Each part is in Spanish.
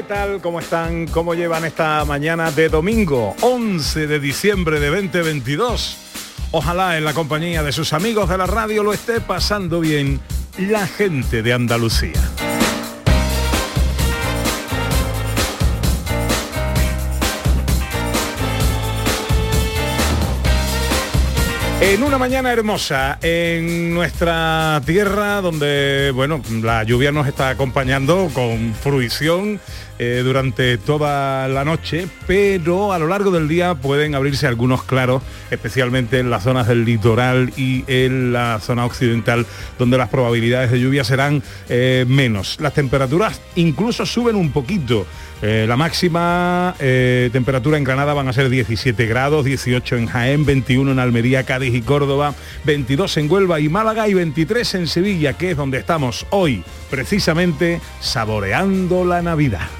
¿Qué tal? ¿Cómo están? ¿Cómo llevan esta mañana de domingo 11 de diciembre de 2022? Ojalá en la compañía de sus amigos de la radio lo esté pasando bien la gente de Andalucía. En una mañana hermosa en nuestra tierra donde, bueno, la lluvia nos está acompañando con fruición eh, durante toda la noche, pero a lo largo del día pueden abrirse algunos claros, especialmente en las zonas del litoral y en la zona occidental, donde las probabilidades de lluvia serán eh, menos. Las temperaturas incluso suben un poquito. Eh, la máxima eh, temperatura en Granada van a ser 17 grados, 18 en Jaén, 21 en Almería, Cádiz y Córdoba, 22 en Huelva y Málaga y 23 en Sevilla, que es donde estamos hoy, precisamente saboreando la Navidad.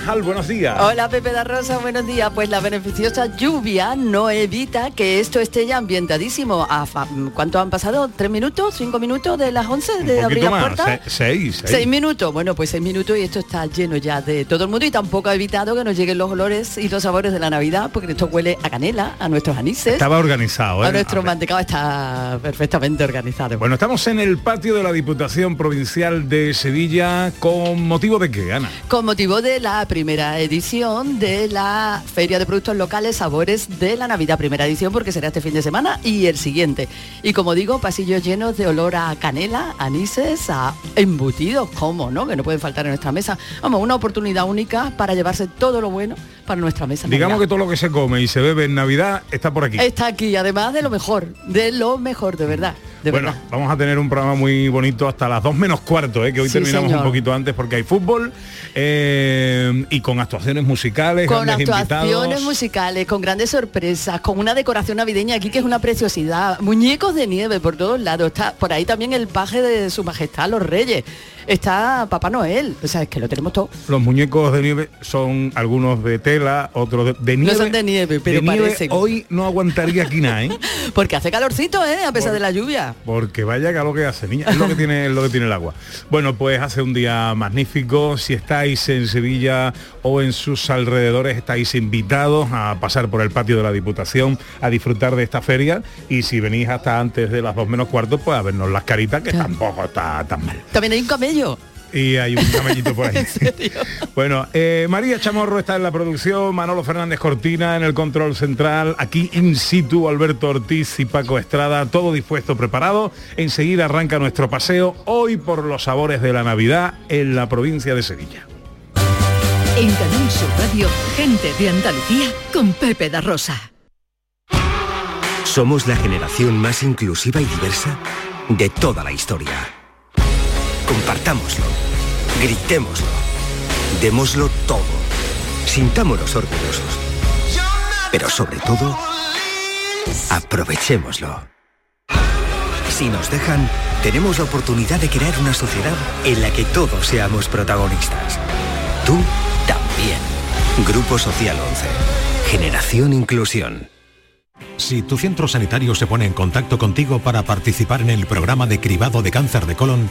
Carvajal, buenos días. Hola Pepe da Rosa, buenos días. Pues la beneficiosa lluvia no evita que esto esté ya ambientadísimo. A ¿Cuánto han pasado? ¿Tres minutos? ¿Cinco minutos de las 11 Un de abrir la puerta? se- seis, seis. Seis minutos, bueno, pues seis minutos y esto está lleno ya de todo el mundo y tampoco ha evitado que nos lleguen los olores y los sabores de la Navidad, porque esto huele a canela, a nuestros anises, Estaba organizado, ¿eh? a nuestro A mantecado está perfectamente organizado. Bueno, estamos en el patio de la Diputación Provincial de Sevilla con motivo de qué, Ana. con motivo de la primera edición de la Feria de Productos Locales Sabores de la Navidad, primera edición porque será este fin de semana y el siguiente. Y como digo, pasillos llenos de olor a canela, anises, a embutidos, ¿cómo no? Que no pueden faltar en nuestra mesa. Vamos, una oportunidad única para llevarse todo lo bueno para nuestra mesa. Digamos que todo lo que se come y se bebe en Navidad está por aquí. Está aquí, además de lo mejor, de lo mejor, de verdad. De bueno, verdad. vamos a tener un programa muy bonito hasta las 2 menos cuarto, ¿eh? que hoy Sí, terminamos señor. un poquito antes porque hay fútbol eh, y con actuaciones musicales, con actuaciones invitados. musicales, con grandes sorpresas, con una decoración navideña aquí que es una preciosidad, muñecos de nieve por todos lados, está por ahí también el paje de su majestad los reyes, está Papá Noel, o sea, es que lo tenemos todo. Los muñecos de nieve son algunos de tela, otros de, de nieve. son de nieve, pero De nieve parecen. hoy no aguantaría aquí nada, ¿eh? Porque hace calorcito, ¿eh? A pesar Por- de la lluvia. Porque vaya que lo que hace, niña, es lo que tiene, es lo que tiene el agua. Bueno, pues hace un día magnífico. Si estáis en Sevilla o en sus alrededores, estáis invitados a pasar por el patio de la Diputación a disfrutar de esta feria. Y si venís hasta antes de las dos menos cuarto, pues a vernos las caritas, que Claro. tampoco está tan mal. También hay un camello. Y hay un camellito por ahí. ¿En serio? Bueno, eh, María Chamorro está en la producción, Manolo Fernández Cortina en el control central, aquí in situ Alberto Ortiz y Paco Estrada, todo dispuesto, preparado. Enseguida arranca nuestro paseo hoy por los sabores de la Navidad en la provincia de Sevilla. En Canal Sur Radio, gente de Andalucía, con Pepe da Rosa. Somos la generación más inclusiva y diversa de toda la historia. Compartámoslo, gritémoslo, démoslo todo, sintámonos orgullosos. Pero sobre todo, aprovechémoslo. Si nos dejan, tenemos la oportunidad de crear una sociedad en la que todos seamos protagonistas. Tú también. Grupo Social 11. Generación Inclusión. Si tu centro sanitario se pone en contacto contigo para participar en el programa de cribado de cáncer de colon,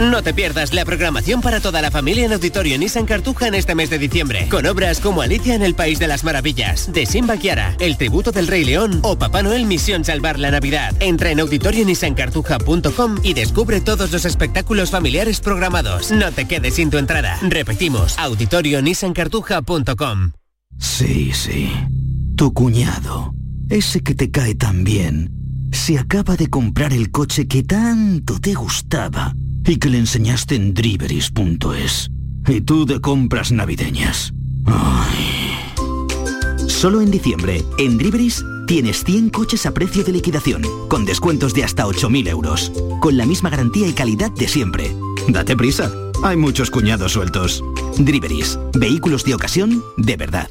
No te pierdas la programación para toda la familia en Auditorio Nissan Cartuja en este mes de diciembre, con obras como Alicia en el País de las Maravillas, de Simba Kiara, El Tributo del Rey León o Papá Noel Misión Salvar la Navidad. Entra en auditorionissancartuja.com y descubre todos los espectáculos familiares programados. No te quedes sin tu entrada. Repetimos, auditorionissancartuja.com. Sí, sí. Tu cuñado, ese que te cae tan bien, se acaba de comprar el coche que tanto te gustaba y que le enseñaste en driveris.es. Y tú de compras navideñas. Ay. Solo en diciembre, en Driveris, tienes 100 coches a precio de liquidación, con descuentos de hasta 8.000 euros, con la misma garantía y calidad de siempre. Date prisa, hay muchos cuñados sueltos. Driveris, vehículos de ocasión de verdad.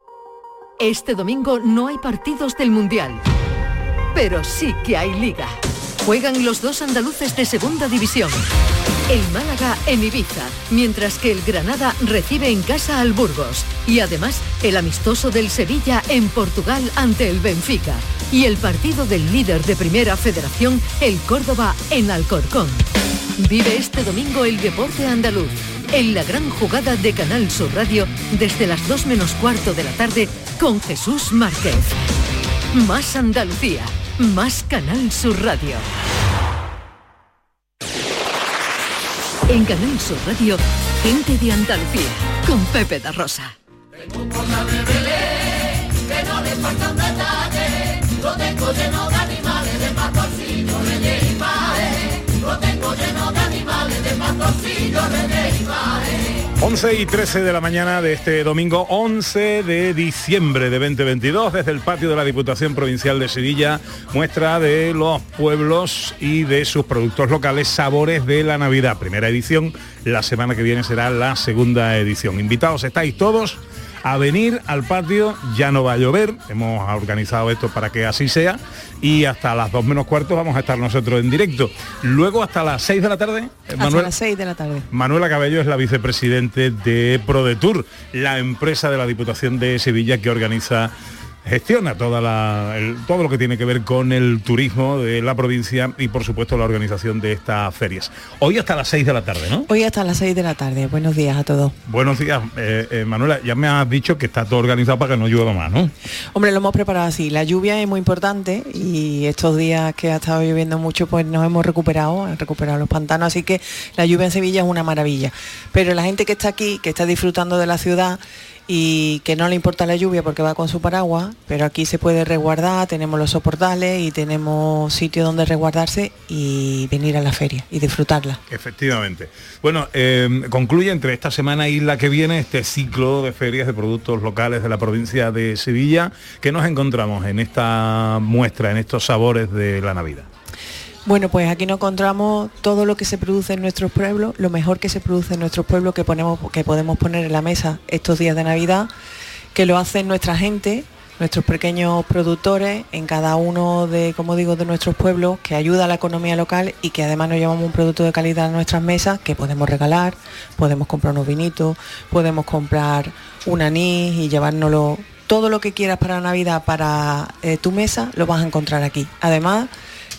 Este domingo no hay partidos del Mundial, pero sí que hay liga. Juegan los dos andaluces de segunda división. El Málaga en Ibiza, mientras que el Granada recibe en casa al Burgos. Y además el amistoso del Sevilla en Portugal ante el Benfica. Y el partido del líder de Primera Federación, el Córdoba, en Alcorcón. Vive este domingo el deporte andaluz en la gran jugada de Canal Sur Radio desde las 2 menos cuarto de la tarde con Jesús Márquez. Más Andalucía, más Canal Sur Radio. En Canal Sur Radio, gente de Andalucía, con Pepe da Rosa. lo tengo lleno de animales, de de. 11 y 13 de la mañana de este domingo 11 de diciembre de 2022 desde el patio de la Diputación Provincial de Sevilla muestra de los pueblos y de sus productos locales sabores de la Navidad. Primera edición la semana que viene será la segunda edición. Invitados estáis todos a venir al patio, ya no va a llover, hemos organizado esto para que así sea y hasta las dos menos cuartos vamos a estar nosotros en directo. Luego hasta las 6 de la tarde, Hasta las 6 de la tarde. Manuela Cabello es la vicepresidente de ProDetour, la empresa de la Diputación de Sevilla que organiza gestiona toda la, el- todo lo que tiene que ver con el turismo de la provincia y por supuesto la organización de estas ferias. Hoy hasta las 6 de la tarde, ¿no? Hoy hasta las 6 de la tarde. Buenos días a todos. Buenos días, eh, eh, Manuela. Ya me has dicho que está todo organizado para que no llueva más, ¿no? Hombre, lo hemos preparado así. La lluvia es muy importante y estos días que ha estado lloviendo mucho, pues nos hemos recuperado, han recuperado los pantanos, así que la lluvia en Sevilla es una maravilla. Pero la gente que está aquí, que está disfrutando de la ciudad y que no le importa la lluvia porque va con su paraguas, pero aquí se puede resguardar, tenemos los soportales y tenemos sitio donde resguardarse y venir a la feria y disfrutarla. Efectivamente. Bueno, eh, concluye entre esta semana y la que viene este ciclo de ferias de productos locales de la provincia de Sevilla. que nos encontramos en esta muestra, en estos sabores de la Navidad? Bueno, pues aquí nos encontramos todo lo que se produce en nuestros pueblos, lo mejor que se produce en nuestros pueblos que, ponemos, que podemos poner en la mesa estos días de Navidad, que lo hacen nuestra gente, nuestros pequeños productores en cada uno de, como digo, de nuestros pueblos, que ayuda a la economía local y que además nos llevamos un producto de calidad a nuestras mesas que podemos regalar, podemos comprar unos vinitos, podemos comprar un anís y llevárnoslo. Todo lo que quieras para Navidad, para eh, tu mesa, lo vas a encontrar aquí. Además,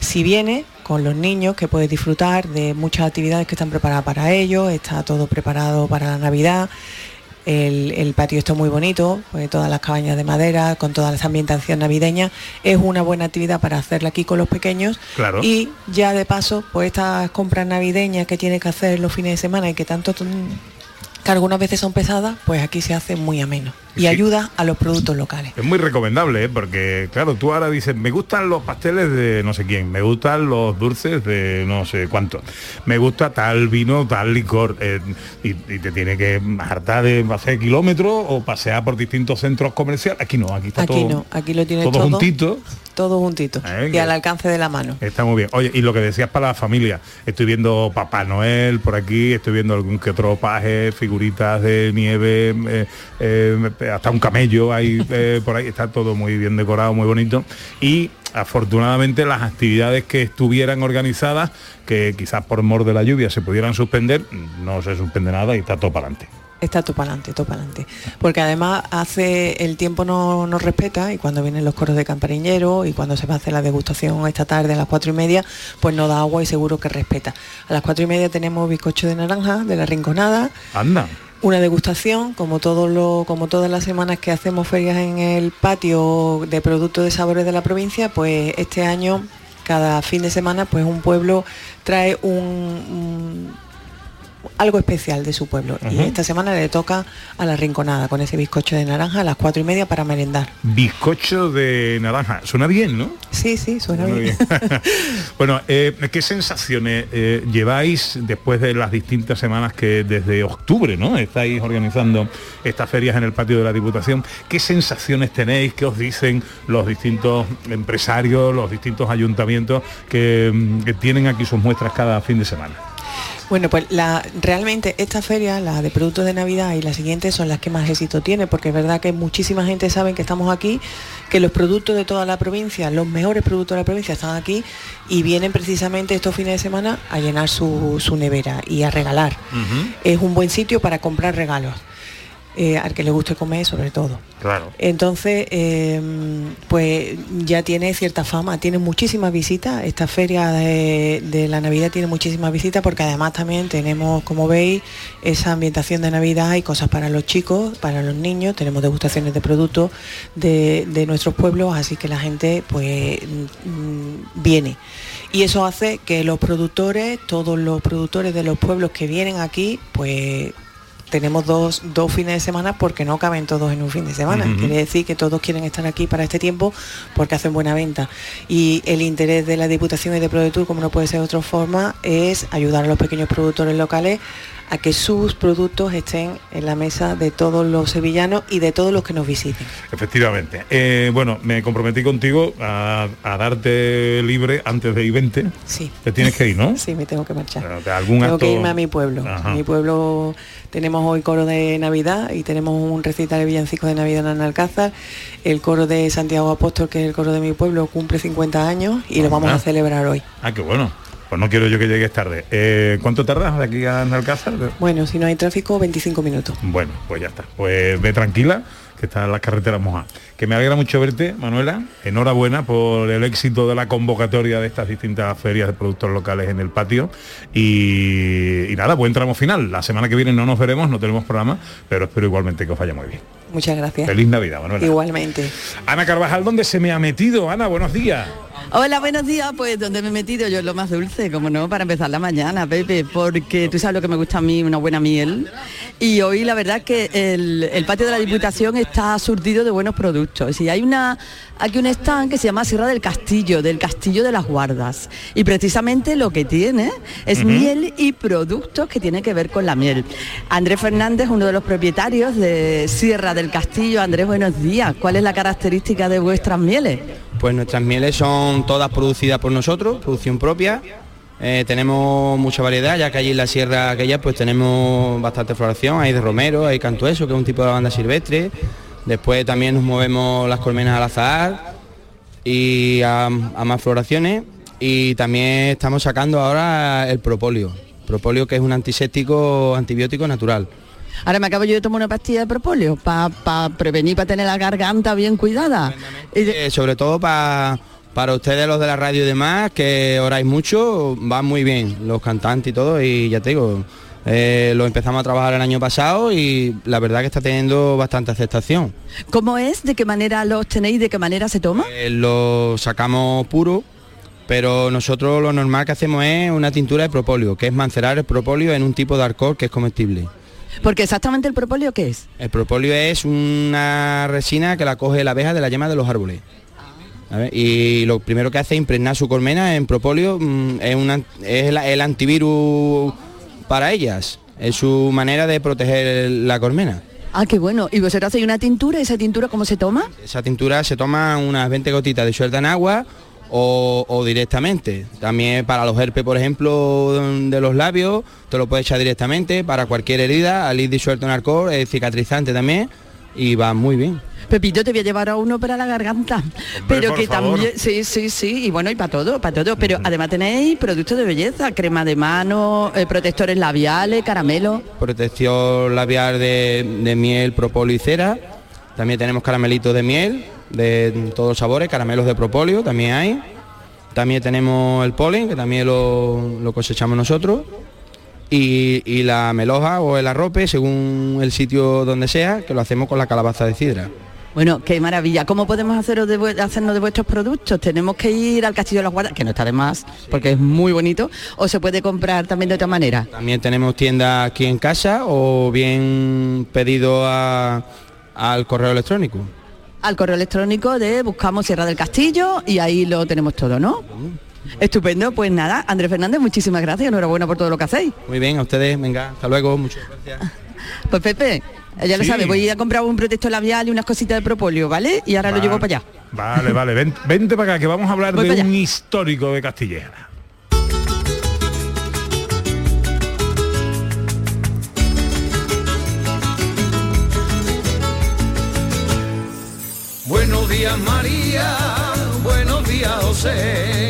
si vienes con los niños, que puedes disfrutar de muchas actividades que están preparadas para ellos, está todo preparado para la Navidad. El, el, patio está muy bonito, pues todas las cabañas de madera, con toda esa ambientación navideña. Es una buena actividad para hacerla aquí con los pequeños. Claro. Y ya de paso, pues estas compras navideñas que tiene que hacer los fines de semana y que tanto que algunas veces son pesadas, pues aquí se hace muy ameno y Sí. ayuda a los productos locales. Es muy recomendable, ¿eh? porque claro, tú ahora dices, me gustan los pasteles de no sé quién, me gustan los dulces de no sé cuánto, me gusta tal vino, tal licor, eh, y, y te tiene que hartar de hacer kilómetros o pasear por distintos centros comerciales. Aquí no, aquí está Aquí todo, no, aquí lo tienes todo todo, juntito. todo juntito Eh, y al alcance de la mano. Está muy bien. Oye, y lo que decías para la familia, estoy viendo Papá Noel por aquí, estoy viendo algún que otro paje, figuritas de nieve, eh, hasta un camello ahí eh, por ahí, está todo muy bien decorado, muy bonito. Y afortunadamente las actividades que estuvieran organizadas, que quizás por mor de la lluvia se pudieran suspender, no se suspende nada y está todo para adelante. Está todo para adelante, todo para adelante. Porque además hace el tiempo no nos respeta y cuando vienen los coros de campariñero y cuando se va a hacer la degustación esta tarde a las cuatro y media, pues no da agua y seguro que respeta. A las cuatro y media tenemos bizcocho de naranja de la rinconada, Anda. Una degustación, como como todas las semanas que hacemos ferias en el patio de productos de sabores de la provincia, pues este año, cada fin de semana, pues un pueblo trae un- algo especial de su pueblo. Y esta semana le toca a la rinconada con ese bizcocho de naranja a las cuatro y media para merendar. Bizcocho de naranja. Suena bien, ¿no? Sí, sí, suena bien. bueno, eh, ¿qué sensaciones eh, lleváis después de las distintas semanas que desde octubre ¿no? estáis organizando estas ferias en el patio de la Diputación? ¿Qué sensaciones tenéis? ¿Qué os dicen los distintos empresarios, los distintos ayuntamientos que, mm, que tienen aquí sus muestras cada fin de semana? Bueno, pues la, realmente esta feria, la de productos de Navidad y la siguiente son las que más éxito tiene, porque es verdad que muchísima gente sabe que estamos aquí, que los productos de toda la provincia, los mejores productos de la provincia están aquí y vienen precisamente estos fines de semana a llenar su, su nevera y a regalar. Es un buen sitio para comprar regalos, eh, al que le guste comer sobre todo. Claro. Entonces, eh, pues ya tiene cierta fama, tiene muchísimas visitas. Esta feria de, de la Navidad tiene muchísimas visitas porque además también tenemos, como veis, esa ambientación de Navidad y cosas para los chicos, para los niños. Tenemos degustaciones de productos de, de nuestros pueblos, así que la gente pues mm, viene. Y eso hace que los productores, todos los productores de los pueblos que vienen aquí, pues tenemos dos, dos fines de semana porque no caben todos en un fin de semana. Quiere decir que todos quieren estar aquí para este tiempo porque hacen buena venta. Y el interés de la Diputación y de ProDetour, como no puede ser de otra forma, es ayudar a los pequeños productores locales a que sus productos estén en la mesa de todos los sevillanos y de todos los que nos visiten. Efectivamente. Eh, bueno, me comprometí contigo a, a darte libre antes de I-20. Sí. Te tienes que ir, ¿no? Sí, me tengo que marchar. algún tengo acto- que irme a mi pueblo. Ajá. Mi pueblo tenemos hoy coro de Navidad y tenemos un recital de villancicos de Navidad en Alcázar. El coro de Santiago Apóstol, que es el coro de mi pueblo, cumple 50 años y lo vamos a celebrar hoy. Ah, qué bueno. Pues no quiero yo que llegues tarde. Eh, ¿Cuánto tardas de aquí a Alcázar? Bueno, si no hay tráfico, 25 minutos. Bueno, pues ya está. Pues ve tranquila, que están las carreteras mojadas. Que me alegra mucho verte, Manuela. Enhorabuena por el éxito de la convocatoria de estas distintas ferias de productos locales en el patio. Y, y nada, buen tramo final. La semana que viene no nos veremos, no tenemos programa, pero espero igualmente que os vaya muy bien. Muchas gracias. Feliz Navidad, Manuela. Igualmente. Ana Carvajal, ¿dónde se me ha metido? Ana, buenos días. Hola, buenos días. Pues donde me he metido yo en lo más dulce, como no, para empezar la mañana, Pepe, porque tú sabes lo que me gusta a mí, una buena miel. y hoy la verdad que el, el patio de la Diputación está surtido de buenos productos. Y hay una aquí un stand que se llama Sierra del Castillo, del Castillo de las Guardas. Y precisamente lo que tiene es miel y productos que tienen que ver con la miel. Andrés Fernández, uno de los propietarios de Sierra del Castillo. Andrés, buenos días. ¿Cuál es la característica de vuestras mieles? Pues nuestras mieles son todas producidas por nosotros, producción propia. Eh, tenemos mucha variedad, ya que allí en la sierra aquella pues tenemos bastante floración, hay de romero, hay cantueso, que es un tipo de lavanda silvestre. Después también nos movemos las colmenas al azahar y a, a más floraciones. Y también estamos sacando ahora el propóleo. Propóleo que es un antiséptico antibiótico natural. Ahora me acabo yo de tomar una pastilla de propóleo para prevenir, para tener la garganta bien cuidada. Y de- Eh, sobre todo pa- para ustedes los de la radio y demás, que oráis mucho, va muy bien, los cantantes y todo, y ya te digo, eh, lo empezamos a trabajar el año pasado y la verdad que está teniendo bastante aceptación. ¿Cómo es? ¿De qué manera los tenéis? ¿De qué manera se toma? Eh, lo sacamos puro, pero nosotros lo normal que hacemos es una tintura de propóleo, que es mancerar el propóleo en un tipo de alcohol que es comestible. Porque exactamente el propóleo qué es? El propóleo es una resina que la coge la abeja de la yema de los árboles. ¿Sabes? Y lo primero que hace es impregnar su colmena en propóleo, mm, es, una- es la- el antivirus para ellas, es su manera de proteger la colmena. Ah, qué bueno. ¿Y vosotros hacéis una tintura? ¿Esa tintura cómo se toma? Esa tintura se toma unas 20 gotitas disuelta en agua o, o directamente. También para los herpes, por ejemplo, de los labios, te lo puedes echar directamente. Para cualquier herida, al ir disuelto en alcohol, es cicatrizante también y va muy bien. Pepito, te voy a llevar a uno para la garganta. pero que favor. también, sí, sí, sí, y bueno, y para todo, para todo. Pero además tenéis productos de belleza, crema de mano, eh, protectores labiales, caramelo. protección labial de, de miel, propóleo y cera. También tenemos caramelitos de miel de todos los sabores, caramelos de propóleo también hay. También tenemos el polen, que también lo, lo cosechamos nosotros. Y, y la meloja o el arrope, según el sitio donde sea, que lo hacemos con la calabaza de sidra. Bueno, qué maravilla. ¿Cómo podemos haceros de hacernos de vuestros productos? Tenemos que ir al Castillo de las Guardas, que no está de más, porque es muy bonito, o se puede comprar también de otra manera. También tenemos tiendas aquí en casa o bien pedido a- al correo electrónico. Al correo electrónico de Buscamos Sierra del Castillo y ahí lo tenemos todo, ¿no? Estupendo, pues nada, Andrés Fernández, muchísimas gracias, enhorabuena por todo lo que hacéis. Muy bien, a ustedes, venga, hasta luego, muchas gracias. Pues Pepe, ya lo Sí. sabes, voy a ir a comprar un protector labial y unas cositas de propóleo, ¿vale? Y ahora lo llevo para allá. Vale, vale, ven- vente para acá que vamos a hablar Voy de un histórico de Castilleja. Buenos días María, buenos días José,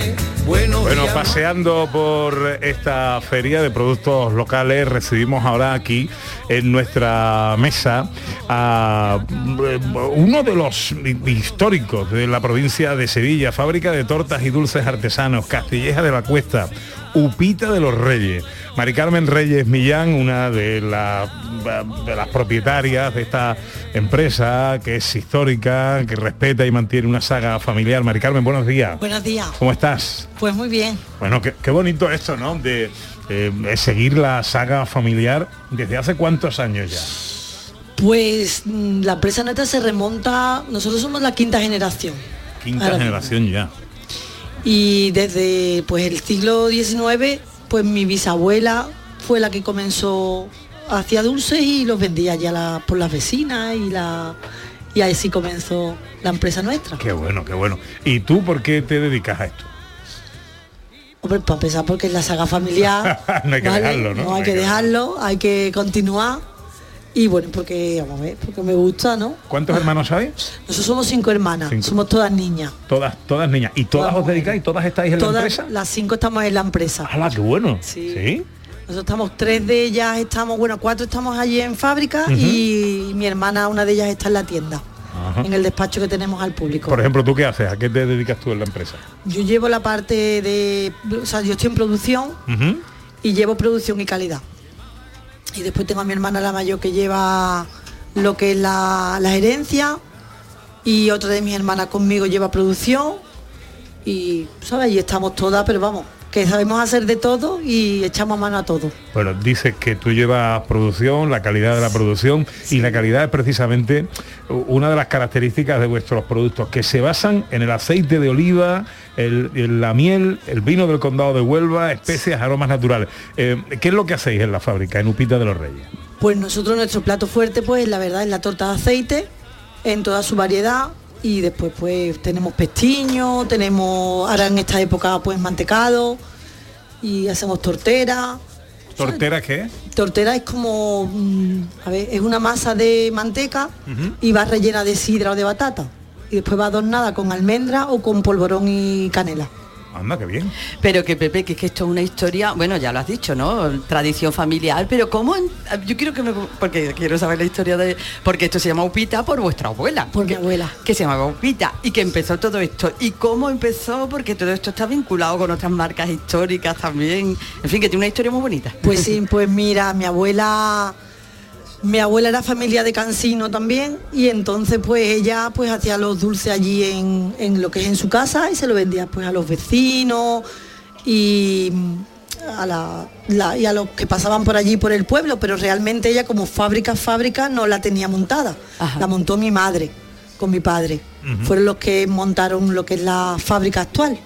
Bueno, paseando por esta feria de productos locales, recibimos ahora aquí en nuestra mesa a eh, uno de los históricos de la provincia de Sevilla, fábrica de tortas y dulces artesanos, Castilleja de la Cuesta, Upita de los Reyes. Mari Carmen Reyes Millán, una de, la- de las propietarias de esta empresa que es histórica, que respeta y mantiene una saga familiar. Mari Carmen, buenos días. Buenos días. ¿Cómo estás? Pues muy bien. Bueno, qué, qué bonito esto, ¿no? De eh, de seguir la saga familiar desde hace cuántos años ya. Pues mm, la empresa nuestra se remonta, nosotros somos la quinta generación. Quinta Ahora generación ya. Y desde pues el siglo XIX, pues mi bisabuela fue la que comenzó, hacía dulces y los vendía ya la- por las vecinas y la y así comenzó la empresa nuestra. Qué bueno, qué bueno. ¿Y tú por qué te dedicas a esto? Hombre, para empezar porque es la saga familiar. no hay que ¿vale? dejarlo, ¿no? No hay que dejarlo, hay que continuar. Y bueno, porque, vamos a ver, porque me gusta, ¿no? ¿Cuántos hermanos hay? Nosotros somos cinco hermanas, Cinco. somos todas niñas. Todas, todas niñas. ¿Y todas os dedicáis? ¿Todas estáis en la Todas empresa? las cinco estamos en la empresa. ¡Hala, qué bueno! Sí. ¿Sí? Nosotros estamos, tres de ellas estamos, bueno, cuatro estamos allí en fábrica y mi hermana, una de ellas está en la tienda, Ajá. en el despacho que tenemos al público. Por ejemplo, ¿tú qué haces? ¿A qué te dedicas tú en la empresa? Yo llevo la parte de, o sea, yo estoy en producción y llevo producción y calidad. Y después tengo a mi hermana la mayor que lleva lo que es la, la gerencia. Y otra de mis hermanas conmigo lleva producción. Y, ¿sabes? Ahí estamos todas, pero vamos, que sabemos hacer de todo y echamos mano a todo. Bueno, dices que tú llevas producción, la calidad de la producción y la calidad es precisamente una de las características de vuestros productos, que se basan en el aceite de oliva, el- el- la miel, el vino del condado de Huelva, especias, aromas naturales. Eh, ¿Qué es lo que hacéis en la fábrica, en Upita de los Reyes? Pues nosotros nuestro plato fuerte, pues la verdad es la torta de aceite en toda su variedad y después pues tenemos pestiño, tenemos ahora en esta época pues mantecado y hacemos tortera. ¿Tortera qué? Tortera es como, mm, a ver, es una masa de manteca y va rellena de sidra o de batata y después va adornada con almendra o con polvorón y canela. Anda, qué bien. Pero que Pepe, que es que esto es una historia, bueno, ya lo has dicho, ¿no? Tradición familiar, pero ¿cómo? en- yo quiero que me... Porque quiero saber la historia de... Porque esto se llama Upita por vuestra abuela. Por mi abuela. Que se llamaba Upita y que empezó todo esto. ¿Y cómo empezó? Porque todo esto está vinculado con otras marcas históricas también. En fin, que tiene una historia muy bonita. Pues sí, pues mira, mi abuela mi abuela era familia de Cansino también y entonces pues ella pues hacía los dulces allí en, en lo que es en su casa y se lo vendía pues a los vecinos y mm, a, la- la- y a los que pasaban por allí por el pueblo, pero realmente ella como fábrica, fábrica no la tenía montada. La montó mi madre con mi padre. Fueron los que montaron lo que es la fábrica actual.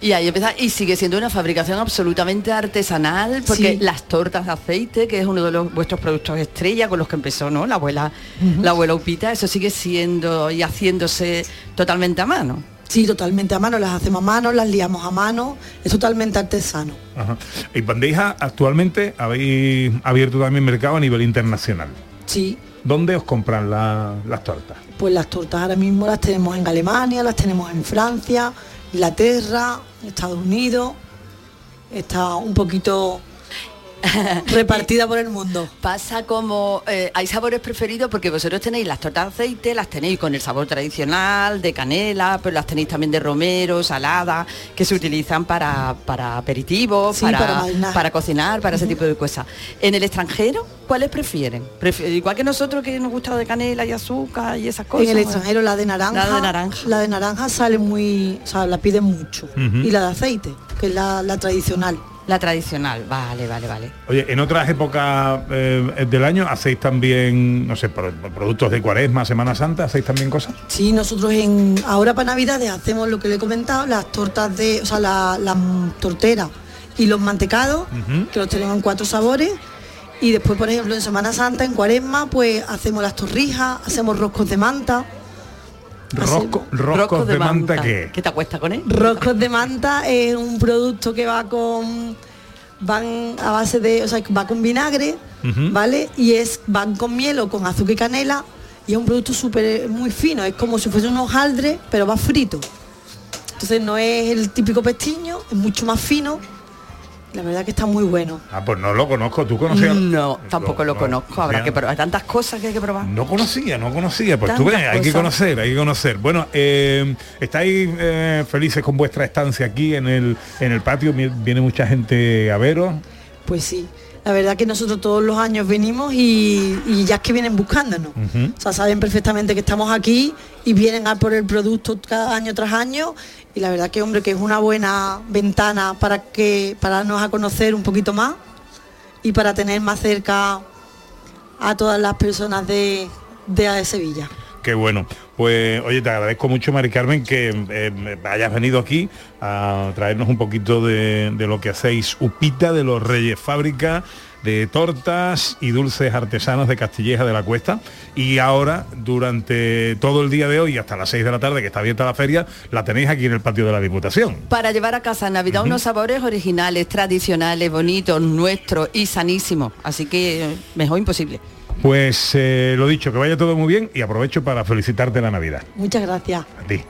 Y ahí empieza, y sigue siendo una fabricación absolutamente artesanal, porque Sí. las tortas de aceite, que es uno de los, vuestros productos estrella con los que empezó, ¿no? La abuela, la abuela Upita, eso sigue siendo y haciéndose totalmente a mano. Sí, totalmente a mano, las hacemos a mano, las liamos a mano, es totalmente artesano. Ajá. Y Bandeja, actualmente habéis abierto también mercado a nivel internacional. Sí, ¿Dónde os compran la- las tortas? pues las tortas ahora mismo las tenemos en Alemania, las tenemos en Francia, Inglaterra, Estados Unidos, está un poquito repartida por el mundo. Pasa como, eh, hay sabores preferidos porque vosotros tenéis las tortas de aceite, las tenéis con el sabor tradicional, de canela, pero las tenéis también de romero, salada, que se utilizan para, para aperitivos, Sí, para, para cocinar, para ese tipo de cosas. En el extranjero, ¿cuáles prefieren? Prefi- igual que nosotros que nos gusta de canela y azúcar y esas cosas. En el extranjero la de naranja, La de naranja. la de naranja sale muy, o sea, la piden mucho. Y la de aceite, que es la, la tradicional. La tradicional, vale, vale, vale. Oye, en otras épocas eh, del año hacéis también, no sé, pro- productos de cuaresma, Semana Santa, hacéis también cosas. Sí, nosotros en ahora para Navidades hacemos lo que le he comentado, las tortas de, o sea, la- las torteras y los mantecados, que los tenemos en cuatro sabores. Y después, por ejemplo, en Semana Santa, en Cuaresma, pues hacemos las torrijas, hacemos roscos de manta. Rosco- roscos de, manta, ¿qué? ¿Qué te acuesta con él? Roscos de manta es un producto que va con van a base de, o sea, va con vinagre. ¿vale? Y es van con miel o con azúcar y canela y es un producto súper muy fino, es como si fuese un hojaldre, pero va frito. Entonces no es el típico pestiño, es mucho más fino. La verdad que está muy bueno. Ah, pues no lo conozco, ¿tú conocías? No, tampoco lo no, conozco, habrá que probar. Tantas cosas que hay que probar. No conocía, no conocía. Pues tú ves, hay que conocer, hay que conocer. Bueno, eh, ¿estáis eh, felices con vuestra estancia aquí en el, en el patio? Vi- Viene mucha gente a veros. Pues sí, la verdad que nosotros todos los años venimos y, y ya es que vienen buscándonos. O sea, saben perfectamente que estamos aquí y vienen a por el producto cada año tras año y la verdad que hombre que es una buena ventana para que para darnos a conocer un poquito más y para tener más cerca a todas las personas de, de Sevilla. Qué bueno. Pues oye, te agradezco mucho, Mari Carmen, que eh, hayas venido aquí a traernos un poquito de, de lo que hacéis Upita de los Reyes Fábrica de tortas y dulces artesanos de Castilleja de la Cuesta. Y ahora, durante todo el día de hoy, hasta las 6 de la tarde, que está abierta la feria, la tenéis aquí en el patio de la Diputación. Para llevar a casa en Navidad unos sabores originales, tradicionales, bonitos, nuestros y sanísimos. Así que eh, mejor imposible. Pues eh, lo dicho, que vaya todo muy bien y aprovecho para felicitarte la Navidad. Muchas gracias. A ti.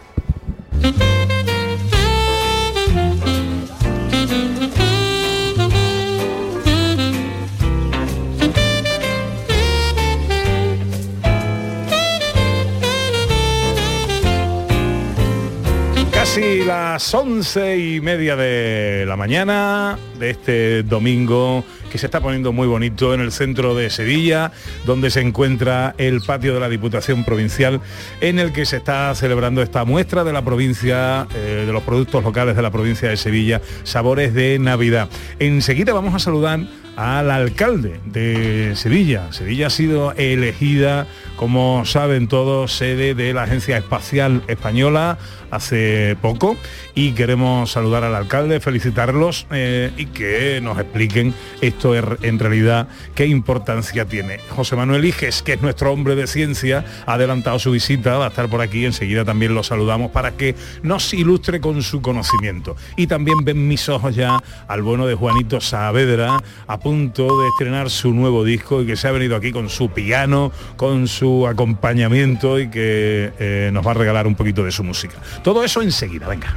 Casi Casi las once y media de la mañana de este domingo que se está poniendo muy bonito en el centro de Sevilla, donde se encuentra el patio de la Diputación Provincial, en el que se está celebrando esta muestra de la provincia, eh, de los productos locales de la provincia de Sevilla, Sabores de Navidad. Enseguida vamos a saludar al alcalde de Sevilla. Sevilla ha sido elegida, como saben todos, sede de la Agencia Espacial Española hace poco y queremos saludar al alcalde, felicitarlos eh, y que nos expliquen esto er- en realidad qué importancia tiene. José Manuel Iges, que es nuestro hombre de ciencia, ha adelantado su visita, va a estar por aquí, enseguida también lo saludamos para que nos ilustre con su conocimiento. Y también ven mis ojos ya al bueno de Juanito Saavedra, a punto de estrenar su nuevo disco y que se ha venido aquí con su piano, con su acompañamiento y que eh, nos va a regalar un poquito de su música. Todo eso enseguida, venga.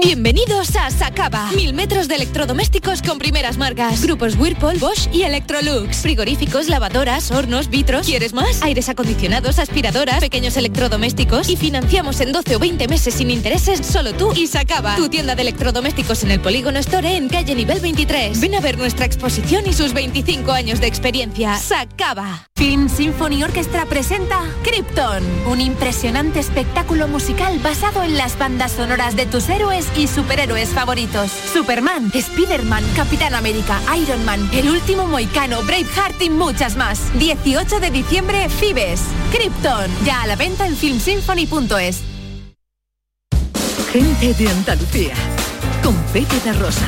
Bienvenidos a Sacaba. Mil metros de electrodomésticos con primeras marcas. Grupos Whirlpool, Bosch y Electrolux. Frigoríficos, lavadoras, hornos, vitros. ¿Quieres más? Aires acondicionados, aspiradoras, pequeños electrodomésticos. Y financiamos en 12 o 20 meses sin intereses solo tú y Sacaba. Tu tienda de electrodomésticos en el Polígono Store en calle nivel 23. Ven a ver nuestra exposición y sus 25 años de experiencia. Sacaba. Film Symphony Orchestra presenta Krypton, un impresionante espectáculo musical basado en las bandas sonoras de tus héroes y superhéroes favoritos. Superman, Spider-Man, Capitán América, Iron Man, El Último Moicano, Braveheart y muchas más. 18 de diciembre, Fibes. Krypton, ya a la venta en filmsymphony.es. Gente de Andalucía con Pepe Rosa.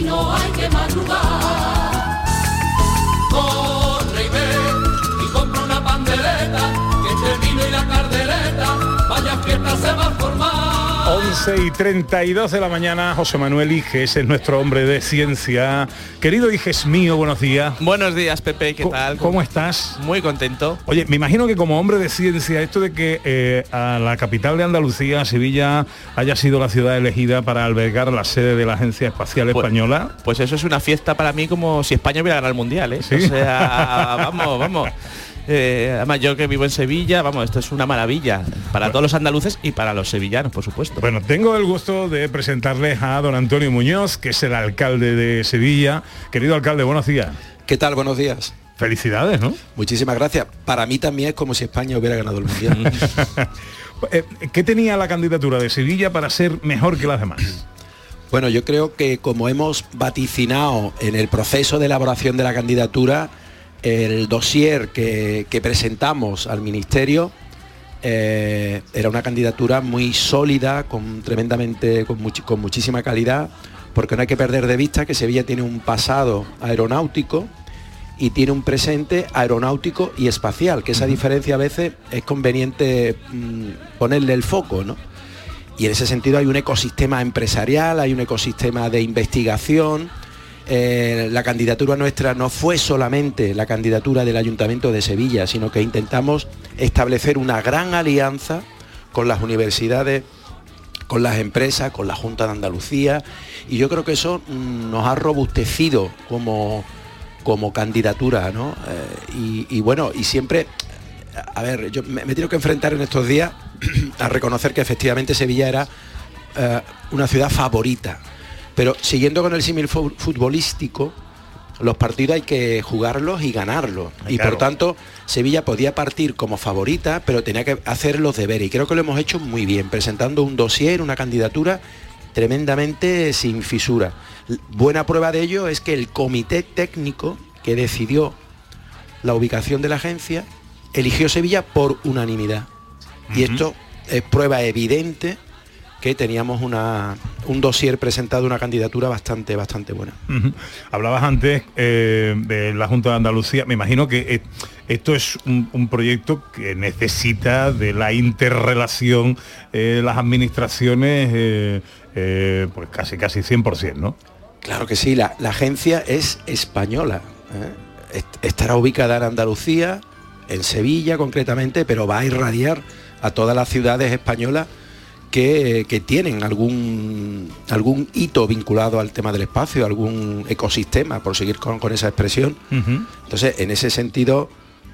Y no hay que madrugar. Corre y ve y compra una pandereta, que entre vino y la cardereta, vaya fiesta se va a formar. 11 y 32 de la mañana, José Manuel Iges es nuestro hombre de ciencia. Querido Iges mío, buenos días. Buenos días, Pepe, ¿qué tal? ¿Cómo estás? Muy contento. Oye, me imagino que como hombre de ciencia, esto de que eh, a la capital de Andalucía, Sevilla, haya sido la ciudad elegida para albergar la sede de la Agencia Espacial Española. Pues eso es una fiesta para mí como si España hubiera ganado el Mundial, ¿eh? Sí. O sea, vamos, vamos. Eh, además, yo que vivo en Sevilla, vamos, esto es una maravilla para todos los andaluces y para los sevillanos, por supuesto. Bueno, tengo el gusto de presentarles a don Antonio Muñoz, que es el alcalde de Sevilla. Querido alcalde, buenos días. ¿Qué tal? Buenos días. Felicidades, ¿no? Muchísimas gracias. Para mí también es como si España hubiera ganado el Mundial. Eh, ¿Qué tenía la candidatura de Sevilla para ser mejor que las demás? Bueno, yo creo que como hemos vaticinado en el proceso de elaboración de la candidatura, el dossier que, que presentamos al Ministerio eh, era una candidatura muy sólida, con tremendamente, con muchísima calidad, porque no hay que perder de vista que Sevilla tiene un pasado aeronáutico y tiene un presente aeronáutico y espacial, que esa diferencia a veces es conveniente mm, ponerle el foco, ¿no? Y en ese sentido hay un ecosistema empresarial, hay un ecosistema de investigación. Eh, la candidatura nuestra no fue solamente la candidatura del Ayuntamiento de Sevilla, sino que intentamos establecer una gran alianza con las universidades, con las empresas, con la Junta de Andalucía. Y yo creo que eso mm, nos ha robustecido como, como candidatura, ¿no? Eh, y, bueno, y siempre a ver, yo me, me tengo que enfrentar en estos días a reconocer que efectivamente Sevilla era eh, una ciudad favorita. Pero siguiendo con el símil fu- futbolístico, los partidos hay que jugarlos y ganarlos. Ay, Y claro. por tanto, Sevilla podía partir como favorita, pero tenía que hacer los deberes. Y creo que lo hemos hecho muy bien, presentando un dossier, una candidatura tremendamente sin fisura. Buena prueba de ello es que el comité técnico que decidió la ubicación de la agencia eligió Sevilla por unanimidad. Y esto es prueba evidente que teníamos una, un dossier presentado, una candidatura bastante, bastante buena. Hablabas antes eh, de la Junta de Andalucía. Me imagino que eh, esto es un, un proyecto que necesita de la interrelación eh, las administraciones, pues casi casi 100%, ¿no? Claro que sí, la, la agencia es española. Est- Estará ubicada en Andalucía, en Sevilla concretamente, pero va a irradiar a todas las ciudades españolas que, que tienen algún, algún hito vinculado al tema del espacio, algún ecosistema, por seguir con, con esa expresión. Entonces, en ese sentido,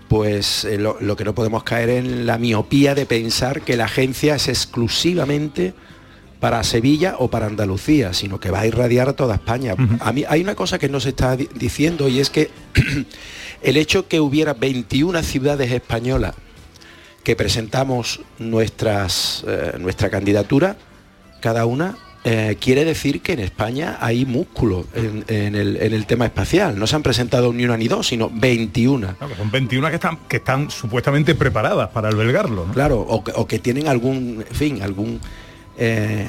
pues eh, lo, lo que no podemos caer en la miopía de pensar que la agencia es exclusivamente para Sevilla o para Andalucía, sino que va a irradiar a toda España. A mí hay una cosa que no se está di- diciendo y es que el hecho que hubiera 21 ciudades españolas que presentamos nuestras, eh, nuestra candidatura, cada una, eh, quiere decir que en España hay músculo en, en el, en el tema espacial. No se han presentado ni una ni dos, sino 21. Claro, son 21 que están, que están supuestamente preparadas para albergarlo, ¿no? Claro, o que, o que tienen algún, en fin, algún eh,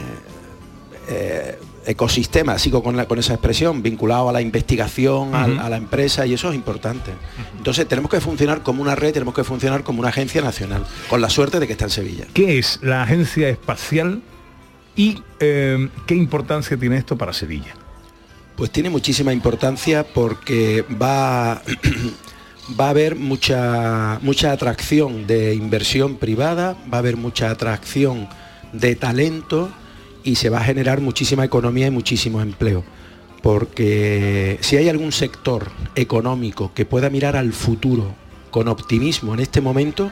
eh, ecosistema, sigo con, la- con esa expresión, vinculado a la investigación, a la empresa, y eso es importante. Entonces tenemos que funcionar como una red, tenemos que funcionar como una agencia nacional, con la suerte de que está en Sevilla. ¿Qué es la Agencia Espacial y eh, qué importancia tiene esto para Sevilla? Pues tiene muchísima importancia porque va, va a haber mucha, mucha atracción de inversión privada, va a haber mucha atracción de talento y se va a generar muchísima economía y muchísimo empleo. Porque si hay algún sector económico que pueda mirar al futuro con optimismo en este momento,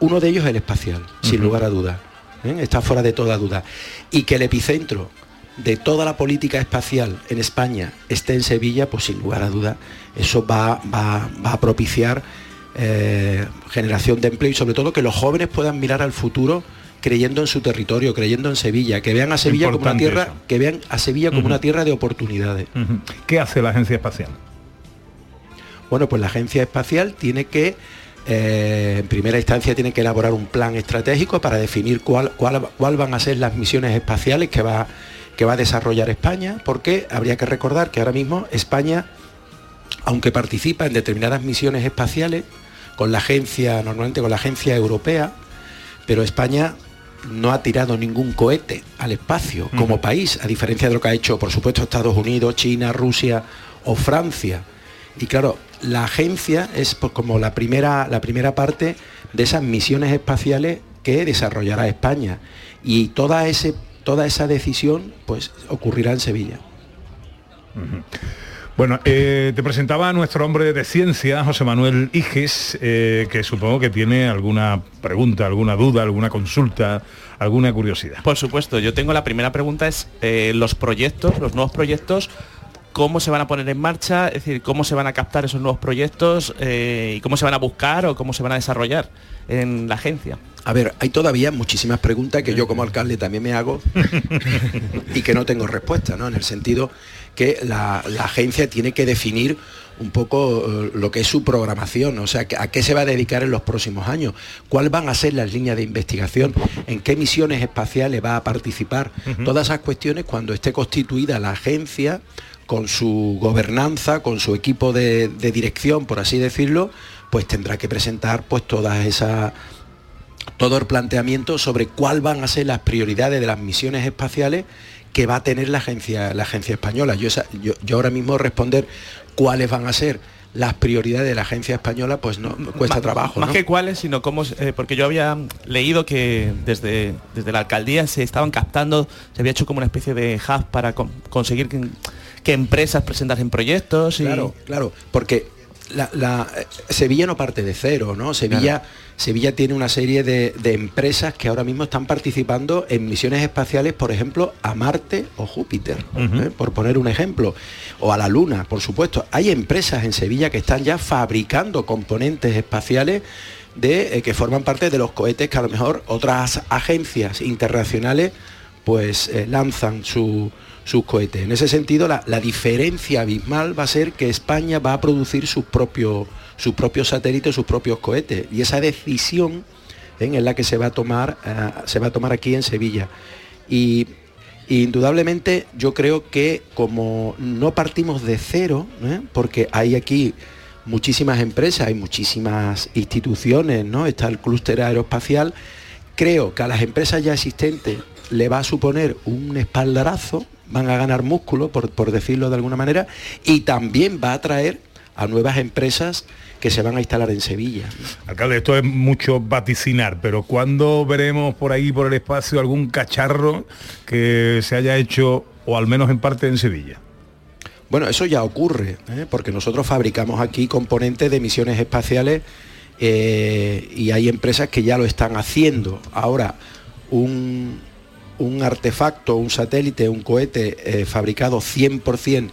uno de ellos es el espacial, sin lugar a dudas. ¿eh? Está fuera de toda duda. Y que el epicentro de toda la política espacial en España esté en Sevilla, pues sin lugar a dudas, eso va, va- va a propiciar eh, generación de empleo y sobre todo que los jóvenes puedan mirar al futuro creyendo en su territorio, creyendo en Sevilla, que vean a Sevilla como una tierra, eso. que vean a Sevilla como una tierra de oportunidades. ¿Qué hace la Agencia Espacial? Bueno, pues la agencia espacial tiene que, eh, en primera instancia, tiene que elaborar un plan estratégico para definir cuál, cuál, cuál van a ser las misiones espaciales que va, que va a desarrollar España, porque habría que recordar que ahora mismo España, aunque participa en determinadas misiones espaciales, con la agencia, normalmente con la agencia europea, pero España no ha tirado ningún cohete al espacio como país, a diferencia de lo que ha hecho, por supuesto, Estados Unidos, China, Rusia o Francia. Y claro, la agencia es pues, como la primera, la primera parte de esas misiones espaciales que desarrollará España. Y toda, ese, toda esa decisión pues, ocurrirá en Sevilla. Bueno, eh, te presentaba a nuestro hombre de ciencia, José Manuel Iges, eh, que supongo que tiene alguna pregunta, alguna duda, alguna consulta, alguna curiosidad. Por supuesto, yo tengo la primera pregunta es eh, los proyectos, los nuevos proyectos, cómo se van a poner en marcha, es decir, cómo se van a captar esos nuevos proyectos eh, y cómo se van a buscar o cómo se van a desarrollar en la agencia. A ver, hay todavía muchísimas preguntas que yo como alcalde también me hago y que no tengo respuesta, ¿no? En el sentido que la, la agencia tiene que definir un poco eh, lo que es su programación, o sea, a qué se va a dedicar en los próximos años, cuáles van a ser las líneas de investigación, en qué misiones espaciales va a participar. Todas esas cuestiones, cuando esté constituida la agencia, con su gobernanza, con su equipo de, de dirección, por así decirlo, pues tendrá que presentar pues todas esas todo el planteamiento sobre cuál van a ser las prioridades de las misiones espaciales que va a tener la agencia, la agencia española. Yo, esa- yo, yo ahora mismo responder cuáles van a ser las prioridades de la agencia española, pues no cuesta Ma- trabajo. Más ¿no? que cuáles, sino cómo, eh, porque yo había leído que desde, desde la alcaldía se estaban captando, se había hecho como una especie de hub para con- conseguir que, que empresas presentasen proyectos. Y... Claro, claro, porque la, la- Sevilla no parte de cero, ¿no? Sevilla, Sevilla tiene una serie de, de empresas que ahora mismo están participando en misiones espaciales, por ejemplo, a Marte o Júpiter, ¿eh? por poner un ejemplo, o a la Luna, por supuesto. Hay empresas en Sevilla que están ya fabricando componentes espaciales de, eh, que forman parte de los cohetes que a lo mejor otras agencias internacionales pues eh, lanzan su- sus cohetes. En ese sentido, la, la diferencia abismal va a ser que España va a producir sus propios sus propios satélites, sus propios cohetes. Y esa decisión ¿eh? es la que se va a tomar, eh, se va a tomar aquí en Sevilla. Y indudablemente yo creo que como no partimos de cero, ¿eh? porque hay aquí muchísimas empresas, hay muchísimas instituciones, ¿no? Está el clúster aeroespacial, creo que a las empresas ya existentes le va a suponer un espaldarazo, van a ganar músculo, por, por decirlo de alguna manera, y también va a atraer a nuevas empresas que se van a instalar en Sevilla. Alcalde, esto es mucho vaticinar, pero ¿cuándo veremos por ahí, por el espacio, algún cacharro que se haya hecho, o al menos en parte, en Sevilla? Bueno, eso ya ocurre, ¿eh? porque nosotros fabricamos aquí componentes de misiones espaciales eh, y hay empresas que ya lo están haciendo. Ahora, un, un artefacto, un satélite, un cohete eh, fabricado 100%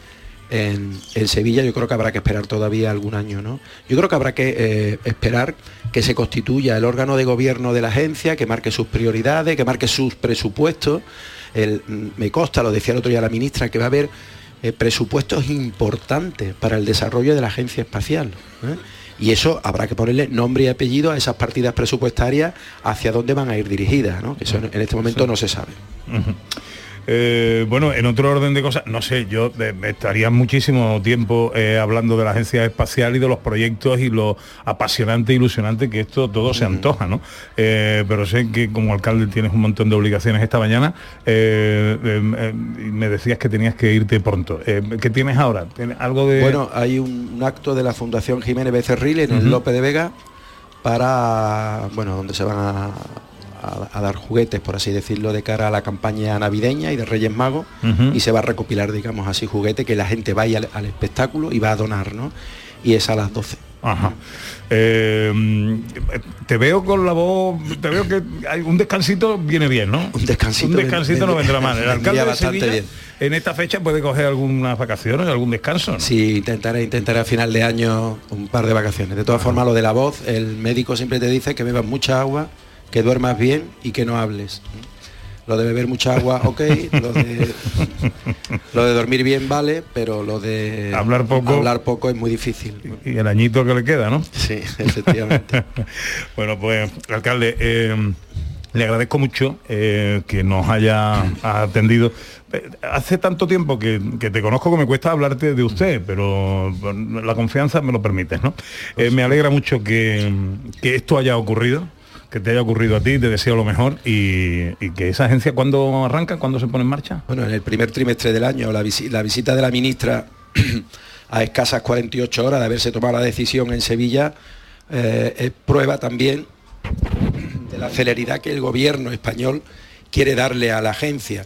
en, en Sevilla, yo creo que habrá que esperar todavía algún año, ¿no? Yo creo que habrá que eh, esperar que se constituya el órgano de gobierno de la agencia, que marque sus prioridades, que marque sus presupuestos. El- mm, me consta, lo decía el otro día la ministra, que va a haber eh, presupuestos importantes para el desarrollo de la agencia espacial. Y eso habrá que ponerle nombre y apellido a esas partidas presupuestarias hacia dónde van a ir dirigidas, ¿no? que eso en este momento no se sabe. Eh, bueno, en otro orden de cosas, no sé, yo eh, estaría muchísimo tiempo eh, hablando de la agencia espacial y de los proyectos y lo apasionante e ilusionante que esto todo se antoja, ¿no? Eh, pero sé que como alcalde tienes un montón de obligaciones esta mañana y me decías que tenías que irte pronto. ¿Qué tienes ahora? ¿Tienes algo de...? Bueno, hay un, un acto de la Fundación Jiménez Becerril en el. Lope de Vega para, bueno, donde se van a, a- a dar juguetes, por así decirlo, de cara a la campaña navideña y de Reyes Magos y se va a recopilar, digamos así, juguetes que la gente vaya al, al espectáculo y va a donar, ¿no? Y es a las 12. Ajá. Eh, te veo con la voz, te veo que hay un descansito viene bien, ¿no? Un descansito Un descansito ven- no vendrá mal. El alcalde de Sevilla bien. en esta fecha puede coger algunas vacaciones, algún descanso, ¿no? Sí, intentaré, intentaré a final de año un par de vacaciones. De todas formas, lo de la voz, el médico siempre te dice que bebas mucha agua, que duermas bien y que no hables. Lo de beber mucha agua, ok, lo de, lo de dormir bien vale, pero lo de Hablar poco. hablar poco es muy difícil. Y el añito que le queda, ¿no? Sí, efectivamente. bueno, pues, alcalde, eh, le agradezco mucho eh, que nos haya atendido. Eh, Hace tanto tiempo que, que te conozco que me cuesta hablarte de usted, pero la confianza me lo permite, ¿no? Eh, me alegra mucho que, que esto haya ocurrido, que te haya ocurrido a ti, te deseo lo mejor y, que esa agencia, ¿cuándo arranca? ¿Cuándo se pone en marcha? Bueno, en el primer trimestre del año, la visita de la ministra a escasas 48 horas de haberse tomado la decisión en Sevilla eh, es prueba también de la celeridad que el gobierno español quiere darle a la agencia.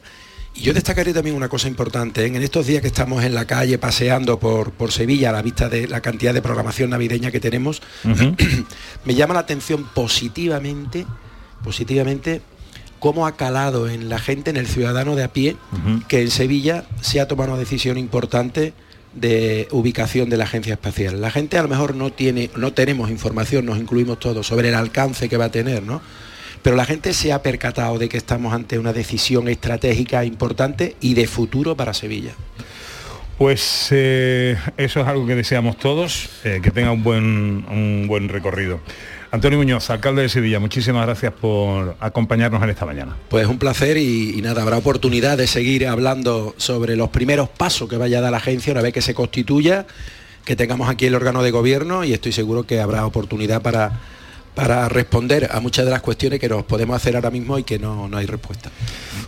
Y yo destacaré también una cosa importante. ¿eh? En estos días que estamos en la calle paseando por, por Sevilla a la vista de la cantidad de programación navideña que tenemos, me llama la atención positivamente, positivamente, cómo ha calado en la gente, en el ciudadano de a pie, que en Sevilla se ha tomado una decisión importante de ubicación de la agencia espacial. La gente a lo mejor no tiene, no tenemos información, nos incluimos todos, sobre el alcance que va a tener, ¿no? Pero la gente se ha percatado de que estamos ante una decisión estratégica importante y de futuro para Sevilla. Pues eh, eso es algo que deseamos todos, eh, que tenga un buen, un buen recorrido. Antonio Muñoz, alcalde de Sevilla, muchísimas gracias por acompañarnos en esta mañana. Pues un placer y, y nada, habrá oportunidad de seguir hablando sobre los primeros pasos que vaya a dar la agencia una vez que se constituya, que tengamos aquí el órgano de gobierno y estoy seguro que habrá oportunidad para, para responder a muchas de las cuestiones que nos podemos hacer ahora mismo y que no, no hay respuesta.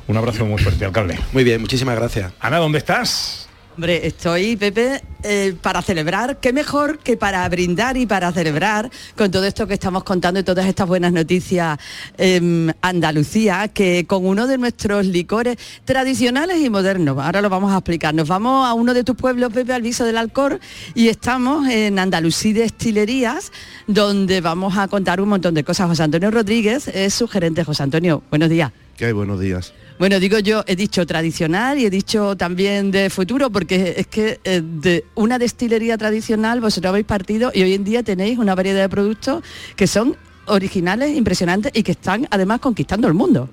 Un abrazo muy fuerte, alcalde. Muy bien, muchísimas gracias. Ana, ¿dónde estás? Hombre, estoy, Pepe, eh, para celebrar, qué mejor que para brindar y para celebrar con todo esto que estamos contando y todas estas buenas noticias en Andalucía, que con uno de nuestros licores tradicionales y modernos, ahora lo vamos a explicar, nos vamos a uno de tus pueblos, Pepe, al viso del Alcor, y estamos en Andalusí Destilerías, donde vamos a contar un montón de cosas. José Antonio Rodríguez es su gerente. José Antonio, buenos días. ¿Qué hay? Buenos días. Bueno, digo yo, he dicho tradicional y he dicho también de futuro, porque es que eh, de una destilería tradicional vosotros habéis partido y hoy en día tenéis una variedad de productos que son originales, impresionantes y que están además conquistando el mundo.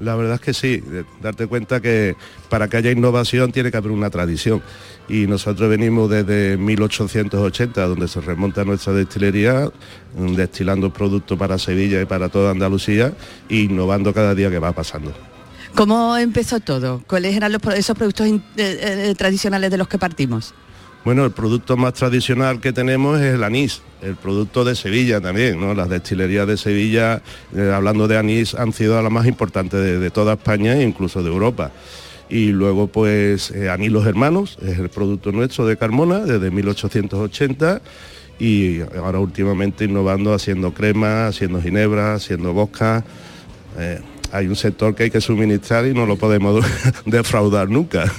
La verdad es que sí, darte cuenta que para que haya innovación tiene que haber una tradición. Y nosotros venimos desde 1880, donde se remonta nuestra destilería, mm, destilando productos para Sevilla y para toda Andalucía, e innovando cada día que va pasando. ¿Cómo empezó todo? ¿Cuáles eran esos productos in- eh, eh, tradicionales de los que partimos? Bueno, el producto más tradicional que tenemos es el anís, el producto de Sevilla también, ¿no? Las destilerías de Sevilla, eh, hablando de anís, han sido las más importantes de, toda España e incluso de Europa. Y luego, pues, eh, Anís Los Hermanos, es el producto nuestro de Carmona desde 1880 y ahora últimamente innovando, haciendo crema, haciendo ginebra, haciendo. Eh, hay un sector que hay que suministrar y no lo podemos defraudar nunca.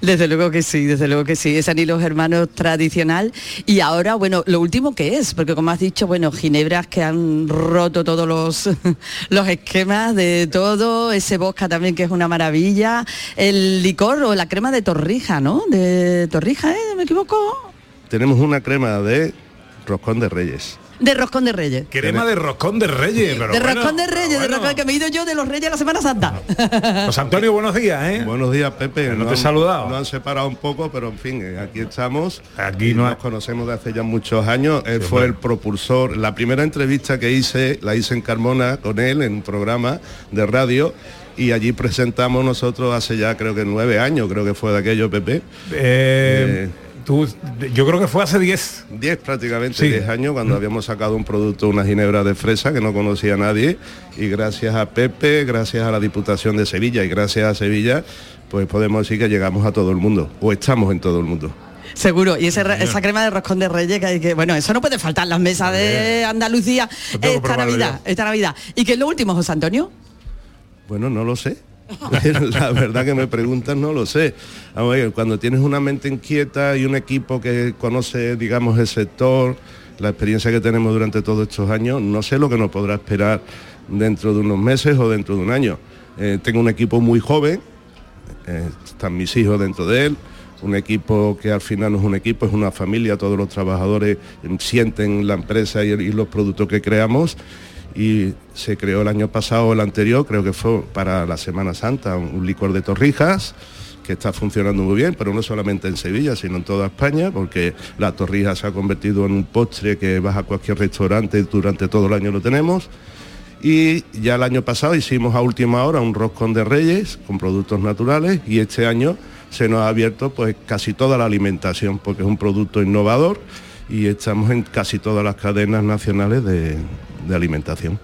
Desde luego que sí, desde luego que sí, es Anilos Hermanos tradicional. Y ahora, bueno, lo último que es, porque como has dicho, bueno, ginebras que han roto todos los, los esquemas de todo, ese bosca también que es una maravilla, el licor o la crema de torrija, ¿no? De torrija, ¿eh? ¿Me equivoco? Tenemos una crema de roscón de reyes. De roscón de reyes. Crema de roscón de reyes, pero de bueno, roscón de reyes, de roscón que me he ido yo de los reyes la Semana Santa. José Antonio, buenos días, ¿eh? Buenos días, Pepe. No Nos te he han- saludado. Nos han separado un poco, pero en fin, eh, aquí estamos. Aquí no nos conocemos de hace ya muchos años. Él fue el propulsor. La primera entrevista que hice, la hice en Carmona con él en un programa de radio. Y allí presentamos nosotros hace ya creo que nueve años, creo que fue de aquello, Pepe. Eh, tú, yo creo que fue hace 10. 10 prácticamente, Sí. 10 años, cuando habíamos sacado un producto, una ginebra de fresa que no conocía nadie. Y gracias a Pepe, gracias a la Diputación de Sevilla y gracias a Sevilla, pues podemos decir que llegamos a todo el mundo, o estamos en todo el mundo. Seguro, y ese esa crema de roscón de reyes que hay que, bueno, eso no puede faltar en las mesas de Andalucía esta Navidad, esta Navidad. ¿Y qué es lo último, José Antonio? Bueno, no lo sé. la verdad que me preguntas, no lo sé. Cuando tienes una mente inquieta y un equipo que conoce, digamos, el sector, la experiencia que tenemos durante todos estos años, no sé lo que nos podrá esperar dentro de unos meses o dentro de un año. Eh, tengo un equipo muy joven, eh, están mis hijos dentro de él, un equipo que al final no es un equipo, es una familia, todos los trabajadores sienten la empresa y los productos que creamos y se creó el año pasado, el anterior, creo que fue para la Semana Santa, un, licor de torrijas que está funcionando muy bien, pero no solamente en Sevilla, sino en toda España, porque la torrija se ha convertido en un postre que vas a cualquier restaurante durante todo el año lo tenemos. Y ya el año pasado hicimos a última hora un roscón de reyes con productos naturales y este año se nos ha abierto pues casi toda la alimentación porque es un producto innovador y estamos en casi todas las cadenas nacionales de, de alimentación.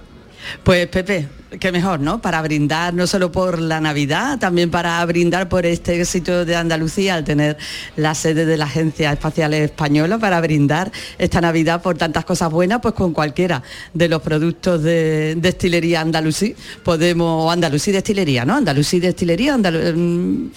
Pues Pepe, qué mejor, ¿no? Para brindar no solo por la Navidad, también para brindar por este éxito de Andalucía al tener la sede de la Agencia Espacial Española, para brindar esta Navidad por tantas cosas buenas, pues con cualquiera de los productos de destilería andalusí, podemos, andalusí destilería, ¿no? Andalusí destilería, andalu- mm,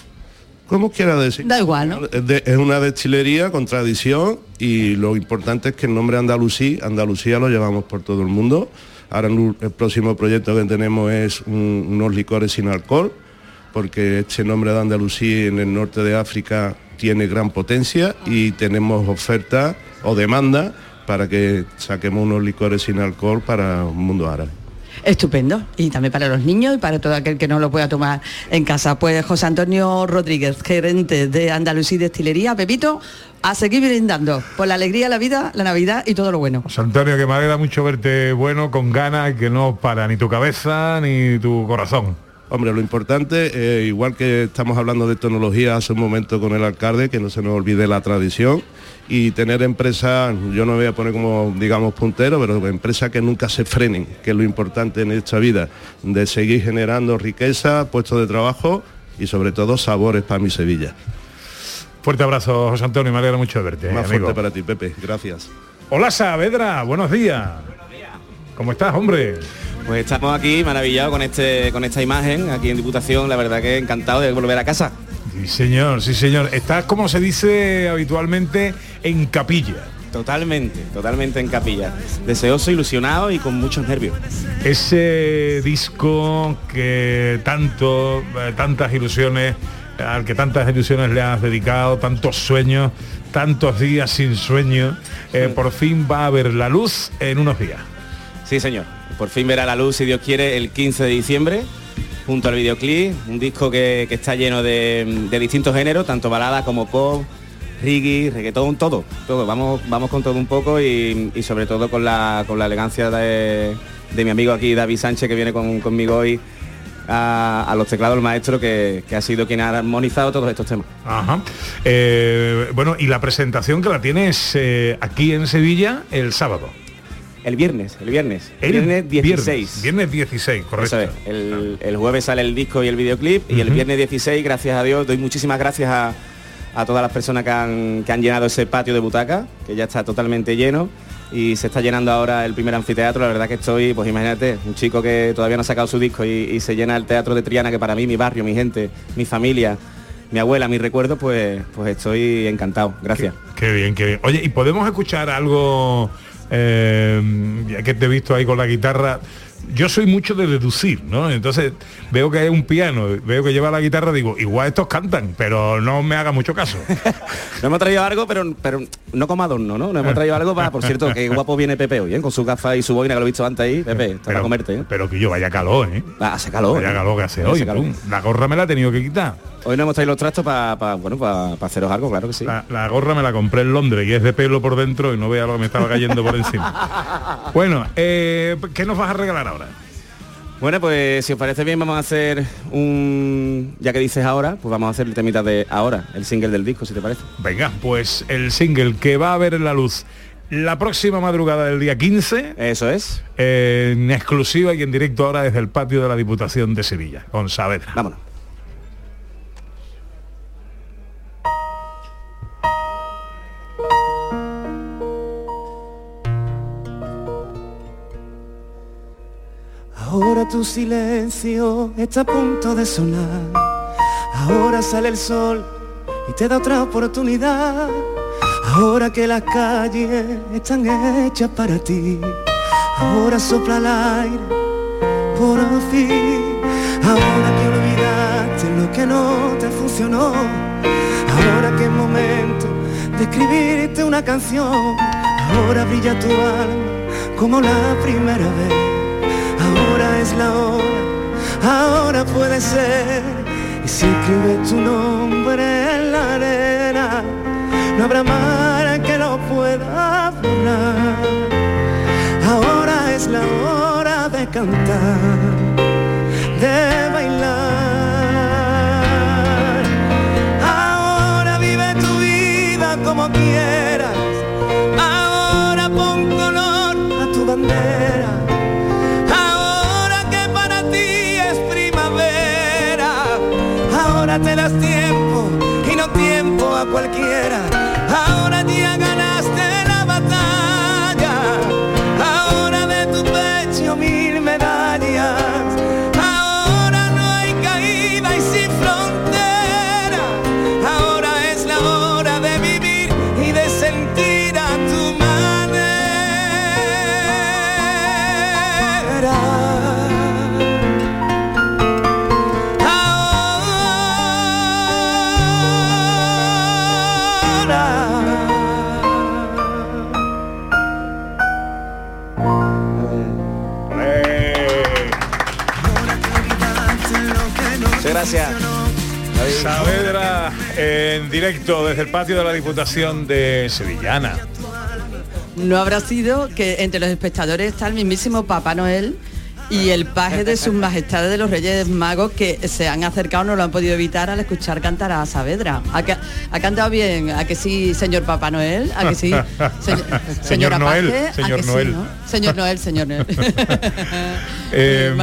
Como quiera decir. Da igual, ¿no? Es, de- es una destilería con tradición y lo importante es que el nombre Andalusí, Andalucía lo llevamos por todo el mundo. Ahora el, próximo proyecto que tenemos es un- unos licores sin alcohol, porque este nombre de Andalusí en el norte de África tiene gran potencia y tenemos oferta o demanda para que saquemos unos licores sin alcohol para el mundo árabe. Estupendo. Y también para los niños y para todo aquel que no lo pueda tomar en casa. Pues José Antonio Rodríguez, gerente de Andalusí Destilería, Pepito, a seguir brindando por la alegría, la vida, la Navidad y todo lo bueno. José Antonio, que me alegra mucho verte bueno, con ganas, que no para ni tu cabeza ni tu corazón. Hombre, lo importante, eh, igual que estamos hablando de tecnología hace un momento con el alcalde, que no se nos olvide la tradición y tener empresas, yo no voy a poner como, digamos, puntero, pero empresas que nunca se frenen, que es lo importante en esta vida, de seguir generando riqueza, puestos de trabajo y sobre todo sabores para mi Sevilla. Fuerte abrazo, José Antonio, me alegra mucho de verte. Más amigo. fuerte para ti, Pepe. Gracias. Hola Saavedra, buenos días. ¿Cómo estás, hombre? Pues estamos aquí maravillados con este con esta imagen aquí en Diputación, la verdad que encantado de volver a casa. Sí, señor, sí, señor. Estás, como se dice habitualmente, en capilla. Totalmente, totalmente en capilla. Deseoso, ilusionado y con muchos nervios. Ese disco que tanto, eh, tantas ilusiones, al que tantas ilusiones le has dedicado, tantos sueños, tantos días sin sueño, eh, por fin va a ver la luz en unos días. Sí, señor. Por fin verá la luz, si Dios quiere, el 15 de diciembre, junto al videoclip, un disco que, que está lleno de, de distintos géneros, tanto balada como pop, reggae, reggaetón, todo, todo. Vamos, vamos con todo un poco y, sobre todo con la, con la elegancia de, de mi amigo aquí, David Sánchez, que viene con- conmigo hoy a, a los teclados, el maestro, que, que ha sido quien ha armonizado todos estos temas. Ajá. Eh, bueno, y la presentación que la tienes eh, aquí en Sevilla el sábado. El viernes, el viernes. El viernes 16. Viernes, viernes 16, correcto. Eso es. El, el jueves sale el disco y el videoclip y el viernes 16, gracias a Dios, doy muchísimas gracias a, a todas las personas que han, que han llenado ese patio de butaca, que ya está totalmente lleno y se está llenando ahora el primer anfiteatro. La verdad que estoy, pues imagínate, un chico que todavía no ha sacado su disco y, y se llena el teatro de Triana, que para mí, mi barrio, mi gente, mi familia, mi abuela, mis recuerdos, pues, pues estoy encantado. Gracias. Qué bien, qué bien. Oye, ¿y podemos escuchar algo, eh, ya que te he visto ahí con la guitarra? Yo soy mucho de deducir, ¿no? Entonces veo que hay un piano, veo que lleva la guitarra, digo, igual estos cantan, pero no me haga mucho caso. No hemos traído algo, pero, pero no como adorno, ¿no? No hemos traído algo para, por cierto, que guapo viene Pepe hoy, ¿eh? Con su gafas y su boina que lo he visto antes ahí. Pepe, está para comerte, ¿eh? Pero que yo vaya calor, ¿eh? Ah, hace calor. Vaya ¿eh? calor que hace Hace hoy. calor. La gorra me la he tenido que quitar. Hoy no hemos traído los trastos para, bueno, para haceros algo, claro que sí. La, la gorra me la compré en Londres y es de pelo por dentro y no vea lo que me estaba cayendo por encima. Bueno, eh, ¿qué nos vas a regalar ahora? Bueno, pues si os parece bien vamos a hacer un... Ya que dices ahora, pues vamos a hacer el temita de ahora, el single del disco, si te parece. Venga, pues el single que va a ver en la luz la próxima madrugada del día 15. Eso es. En exclusiva y en directo ahora desde el patio de la Diputación de Sevilla, con Saavedra. Vámonos. Ahora tu silencio está a punto de sonar. Ahora sale el sol y te da otra oportunidad. Ahora que las calles están hechas para ti. Ahora sopla el aire por fin. Ahora que olvidaste lo que no te funcionó. Ahora que es momento de escribirte una canción. Ahora brilla tu alma como la primera vez. Ahora es la hora, ahora puede ser. Y si escribes tu nombre en la arena, no habrá mar que lo pueda borrar. Ahora es la hora de cantar, de bailar. Ahora vive tu vida como quieras. Ahora pon color a tu bandera. Te das tiempo y no tiempo a cualquiera. Ahora ya ganaste la batalla, ahora de tu pecho mil gracias. Saavedra en directo desde el patio de la Diputación de Sevillana. No habrá sido que entre los espectadores está el mismísimo Papá Noel y el paje de sus majestades de los Reyes Magos que se han acercado, no lo han podido evitar al escuchar cantar a Saavedra. ¿Ha, ca- ha cantado bien? ¿A que sí, señor Papá Noel? ¿A que sí? Señor, señora Noel, Paje, ¿a señor que sí, Noel. no? Señor Noel, señor Noel. Eh,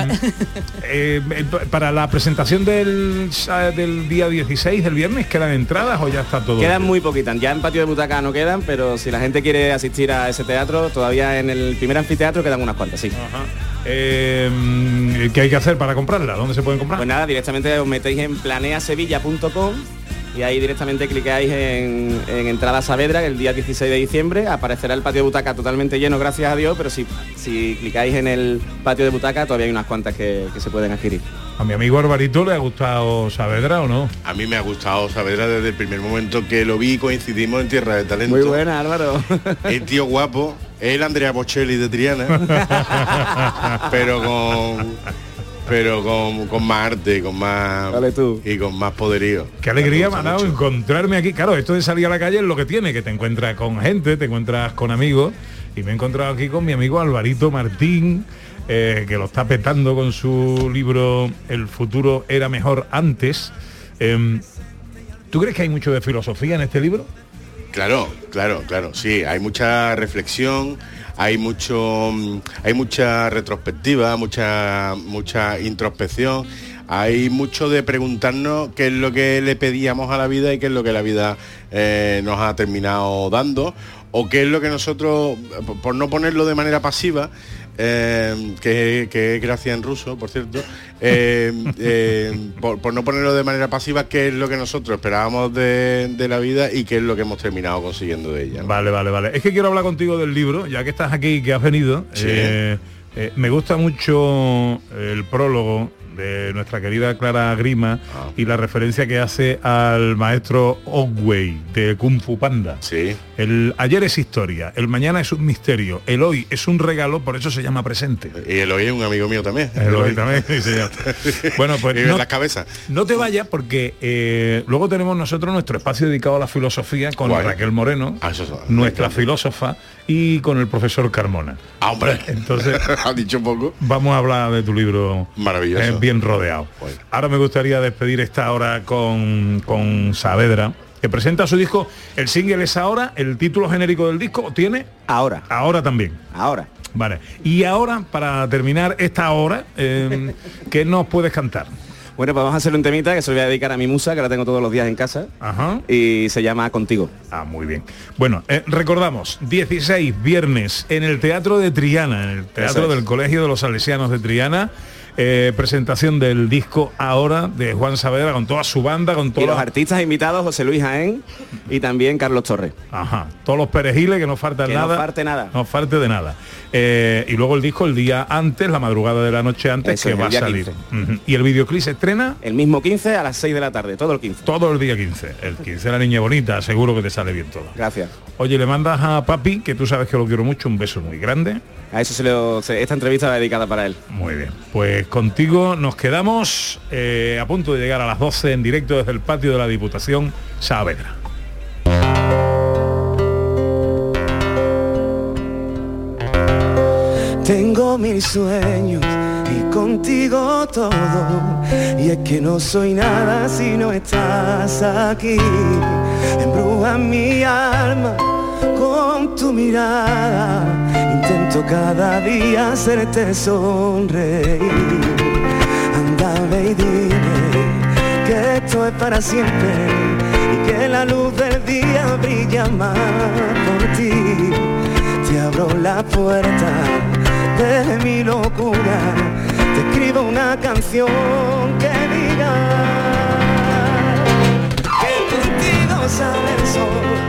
eh, para la presentación del, del día 16 del viernes, ¿quedan entradas o ya está todo? Quedan muy poquitas, ya en patio de butaca no quedan, pero si la gente quiere asistir a ese teatro, todavía en el primer anfiteatro quedan unas cuantas, sí. Eh, ¿Qué hay que hacer para comprarla? ¿Dónde se pueden comprar? Pues nada, directamente os metéis en planeasevilla.com y ahí directamente clicáis en, en entrada Saavedra el día 16 de diciembre. Aparecerá el patio de butaca totalmente lleno, gracias a Dios, pero si, si clicáis en el patio de butaca todavía hay unas cuantas que, que se pueden adquirir. ¿A mi amigo Alvarito le ha gustado Saavedra o no? A mí me ha gustado Saavedra desde el primer momento que lo vi y coincidimos en Tierra de Talento. Muy buena, Álvaro. El tío guapo, el Andrea Bocelli de Triana, pero con pero con, con más arte, con más y con más poderío. Qué alegría me ha dado encontrarme aquí. Claro, esto de salir a la calle es lo que tiene, que te encuentras con gente, te encuentras con amigos. Y me he encontrado aquí con mi amigo Alvarito Martín, eh, que lo está petando con su libro El futuro era mejor antes. Em, ¿Tú crees que hay mucho de filosofía en este libro? Claro, claro, claro, sí, hay mucha reflexión, hay mucho mm, hay mucha retrospectiva, mucha mucha introspección, hay mucho de preguntarnos qué es lo que le pedíamos a la vida y qué es lo que la vida eh, nos ha terminado dando o qué es lo que nosotros, por- por no ponerlo de manera pasiva, eh, que, que es gracia en ruso, por cierto, eh, eh, por, por no ponerlo de manera pasiva, qué es lo que nosotros esperábamos de, de la vida y qué es lo que hemos terminado consiguiendo de ella. ¿no? Vale, vale, vale. Es que quiero hablar contigo del libro, ya que estás aquí y que has venido. Sí. Eh, eh, me gusta mucho el prólogo de nuestra querida Clara Grima Ah. y la referencia que hace al maestro Ogway de Kung Fu Panda. Sí. El ayer es historia, el mañana es un misterio, el hoy es un regalo, por eso se llama presente. Y el hoy es un amigo mío también. El hoy también, sí, señor. Bueno, pues no- las cabezas. No te vayas porque eh, luego tenemos nosotros nuestro espacio dedicado a la filosofía con Guay. Raquel Moreno, Ah, eso es- nuestra filósofa, y con el profesor Carmona. Ah, hombre. Entonces, ha dicho poco. Vamos a hablar de tu libro Maravilloso. eh, bien rodeado. Ahora me gustaría despedir esta hora con, con Saavedra, que presenta su disco. El single es ahora, el título genérico del disco tiene ahora. Ahora también. Ahora. Vale. Y ahora, para terminar esta hora, eh, ¿qué nos puedes cantar? Bueno, pues vamos a hacer un temita que se lo voy a dedicar a mi musa, que la tengo todos los días en casa. Ajá. Y se llama Contigo. Ah, muy bien. Bueno, eh, recordamos, 16 viernes en el Teatro de Triana, en el Teatro es. del Colegio de los Salesianos de Triana. Eh, presentación del disco Ahora de Juan Saavedra con toda su banda, con todos los artistas invitados, José Luis Jaén y también Carlos Torres. Ajá, todos los perejiles que no faltan Que no nada. falte nada. No falte de nada. Eh, y luego el disco el día antes, la madrugada de la noche antes, Eso que es, va a salir. 15. Ujú. Y el videoclip se estrena El mismo 15 a las 6 de la tarde, todo el 15. todo el día 15. El 15 la niña bonita, seguro que te sale bien todo. Gracias. Oye, le mandas a papi, que tú sabes que lo quiero mucho, un beso muy grande. A eso se lo, se- esta entrevista va dedicada para él. Muy bien. Pues contigo nos quedamos eh, a punto de llegar a las 12 en directo desde el patio de la Diputación Saavedra. Tengo mil sueños y contigo todo. Y es que no soy nada si no estás aquí. Embruja mi alma con tu mirada. Intento cada día hacerte sonreír. Y dime que esto es para siempre y que la luz del día brilla más por ti. Te abro la puerta de mi locura, te escribo una canción que diga que contigo sale el sol,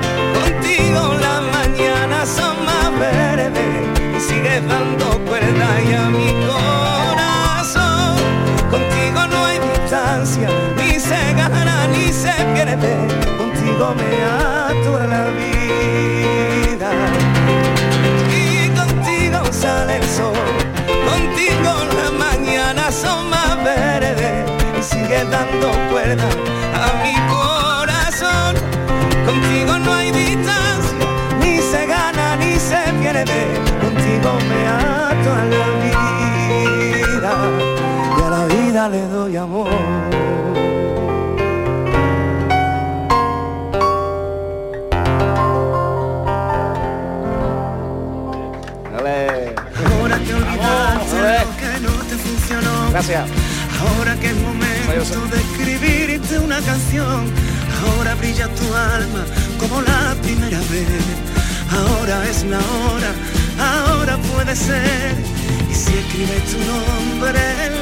dando cuerda a mi corazón. Contigo no hay distancia, ni se gana ni se pierde. Contigo me ato a la vida y a la vida le doy amor. Gracias. Ahora que momento de escribirte una canción. Ahora brilla tu alma como la primera vez. Ahora es la hora, ahora puede ser. Y si escribes tu nombre